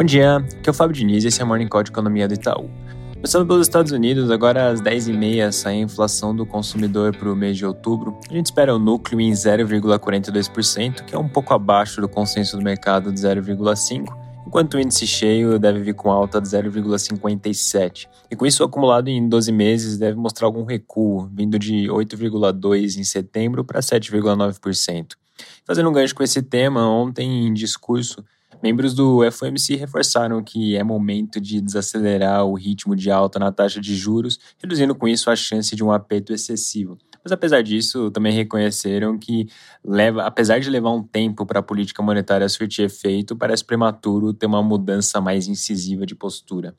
Bom dia, aqui é o Fábio Diniz e esse é o Morning Call de Economia do Itaú. Começando pelos Estados Unidos, agora às 10h30 sai a inflação do consumidor para o mês de outubro. A gente espera o núcleo em 0,42%, que é um pouco abaixo do consenso do mercado de 0,5%, enquanto o índice cheio deve vir com alta de 0,57%. E com isso, acumulado em 12 meses, deve mostrar algum recuo, vindo de 8,2% em setembro para 7,9%. Fazendo um gancho com esse tema, ontem em discurso, Membros do FOMC reforçaram que é momento de desacelerar o ritmo de alta na taxa de juros, reduzindo com isso a chance de um aperto excessivo. Mas apesar disso, também reconheceram que leva, apesar de levar um tempo para a política monetária surtir efeito, parece prematuro ter uma mudança mais incisiva de postura.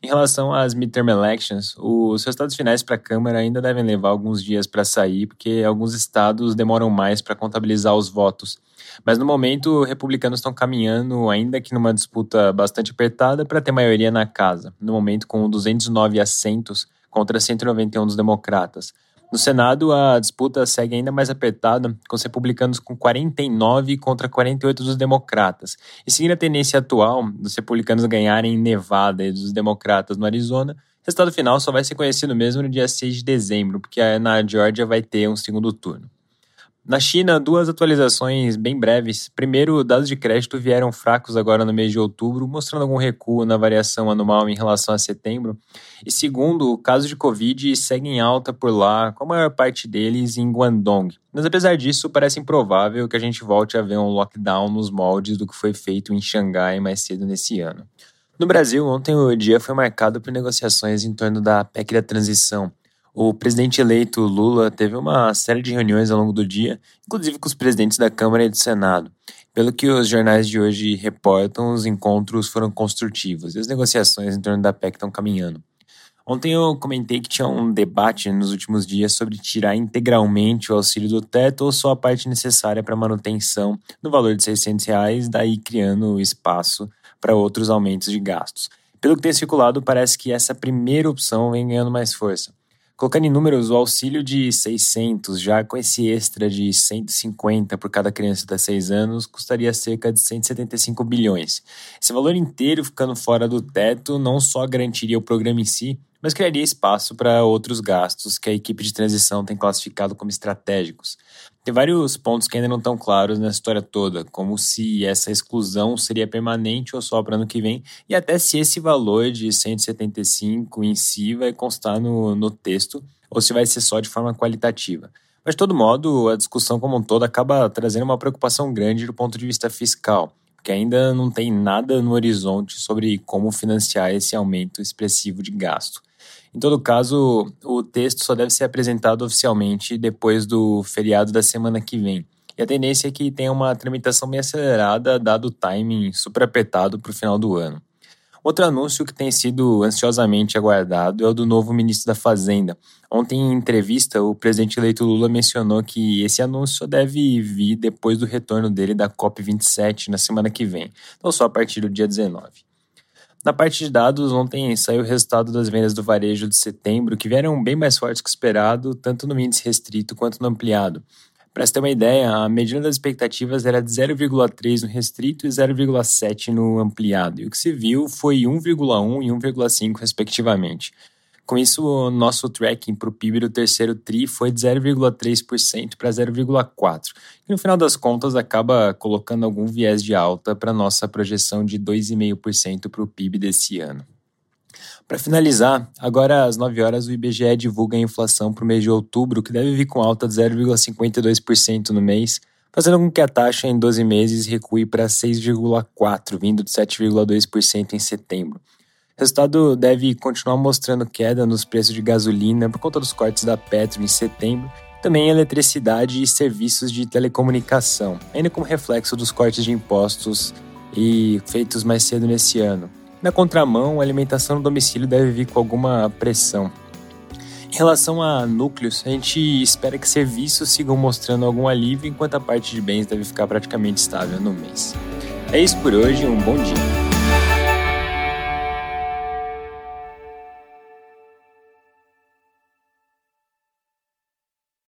Em relação às midterm elections, os resultados finais para a Câmara ainda devem levar alguns dias para sair, porque alguns estados demoram mais para contabilizar os votos. Mas no momento, republicanos estão caminhando, ainda que numa disputa bastante apertada, para ter maioria na casa, no momento com 209 assentos contra 191 dos democratas. No Senado, a disputa segue ainda mais apertada, com os republicanos com 49 contra 48 dos democratas. E seguindo a tendência atual dos republicanos ganharem em Nevada e dos democratas no Arizona, o resultado final só vai ser conhecido mesmo no dia 6 de dezembro, porque na Georgia vai ter um segundo turno. Na China, duas atualizações bem breves. Primeiro, dados de crédito vieram fracos agora no mês de outubro, mostrando algum recuo na variação anual em relação a setembro. E segundo, casos de Covid seguem alta por lá, com a maior parte deles em Guangdong. Mas apesar disso, parece improvável que a gente volte a ver um lockdown nos moldes do que foi feito em Xangai mais cedo nesse ano. No Brasil, ontem o dia foi marcado por negociações em torno da PEC da transição. O presidente eleito Lula teve uma série de reuniões ao longo do dia, inclusive com os presidentes da Câmara e do Senado. Pelo que os jornais de hoje reportam, os encontros foram construtivos e as negociações em torno da PEC estão caminhando. Ontem eu comentei que tinha um debate nos últimos dias sobre tirar integralmente o auxílio do teto ou só a parte necessária para manutenção no valor de 600 reais, daí criando espaço para outros aumentos de gastos. Pelo que tem circulado, parece que essa primeira opção vem ganhando mais força. Colocando em números, o auxílio de 600, já com esse extra de 150 por cada criança até 6 anos, custaria cerca de 175 bilhões. Esse valor inteiro ficando fora do teto não só garantiria o programa em si, mas criaria espaço para outros gastos que a equipe de transição tem classificado como estratégicos. Tem vários pontos que ainda não estão claros nessa história toda, como se essa exclusão seria permanente ou só para ano que vem, e até se esse valor de 175 em si vai constar no, no texto ou se vai ser só de forma qualitativa. Mas, de todo modo, a discussão como um todo acaba trazendo uma preocupação grande do ponto de vista fiscal, porque ainda não tem nada no horizonte sobre como financiar esse aumento expressivo de gasto. Em todo caso, o texto só deve ser apresentado oficialmente depois do feriado da semana que vem. E a tendência é que tenha uma tramitação bem acelerada, dado o timing super apertado para o final do ano. Outro anúncio que tem sido ansiosamente aguardado é o do novo ministro da Fazenda. Ontem, em entrevista, o presidente eleito Lula mencionou que esse anúncio só deve vir depois do retorno dele da COP27 na semana que vem, então só a partir do dia 19. Na parte de dados, ontem saiu o resultado das vendas do varejo de setembro, que vieram bem mais fortes que esperado, tanto no índice restrito quanto no ampliado. Para você ter uma ideia, a medida das expectativas era de 0,3 no restrito e 0,7 no ampliado, e o que se viu foi 1,1 e 1,5 respectivamente. Com isso, o nosso tracking para o PIB do terceiro TRI foi de 0,3% para 0,4%, que no final das contas acaba colocando algum viés de alta para a nossa projeção de 2,5% para o PIB desse ano. Para finalizar, agora às 9 horas o IBGE divulga a inflação para o mês de outubro, que deve vir com alta de 0,52% no mês, fazendo com que a taxa em 12 meses recue para 6,4%, vindo de 7,2% em setembro. O resultado deve continuar mostrando queda nos preços de gasolina por conta dos cortes da Petro em setembro, também eletricidade e serviços de telecomunicação, ainda como reflexo dos cortes de impostos e feitos mais cedo nesse ano. Na contramão, a alimentação no domicílio deve vir com alguma pressão. Em relação a núcleos, a gente espera que serviços sigam mostrando algum alívio, enquanto a parte de bens deve ficar praticamente estável no mês. É isso por hoje, um bom dia.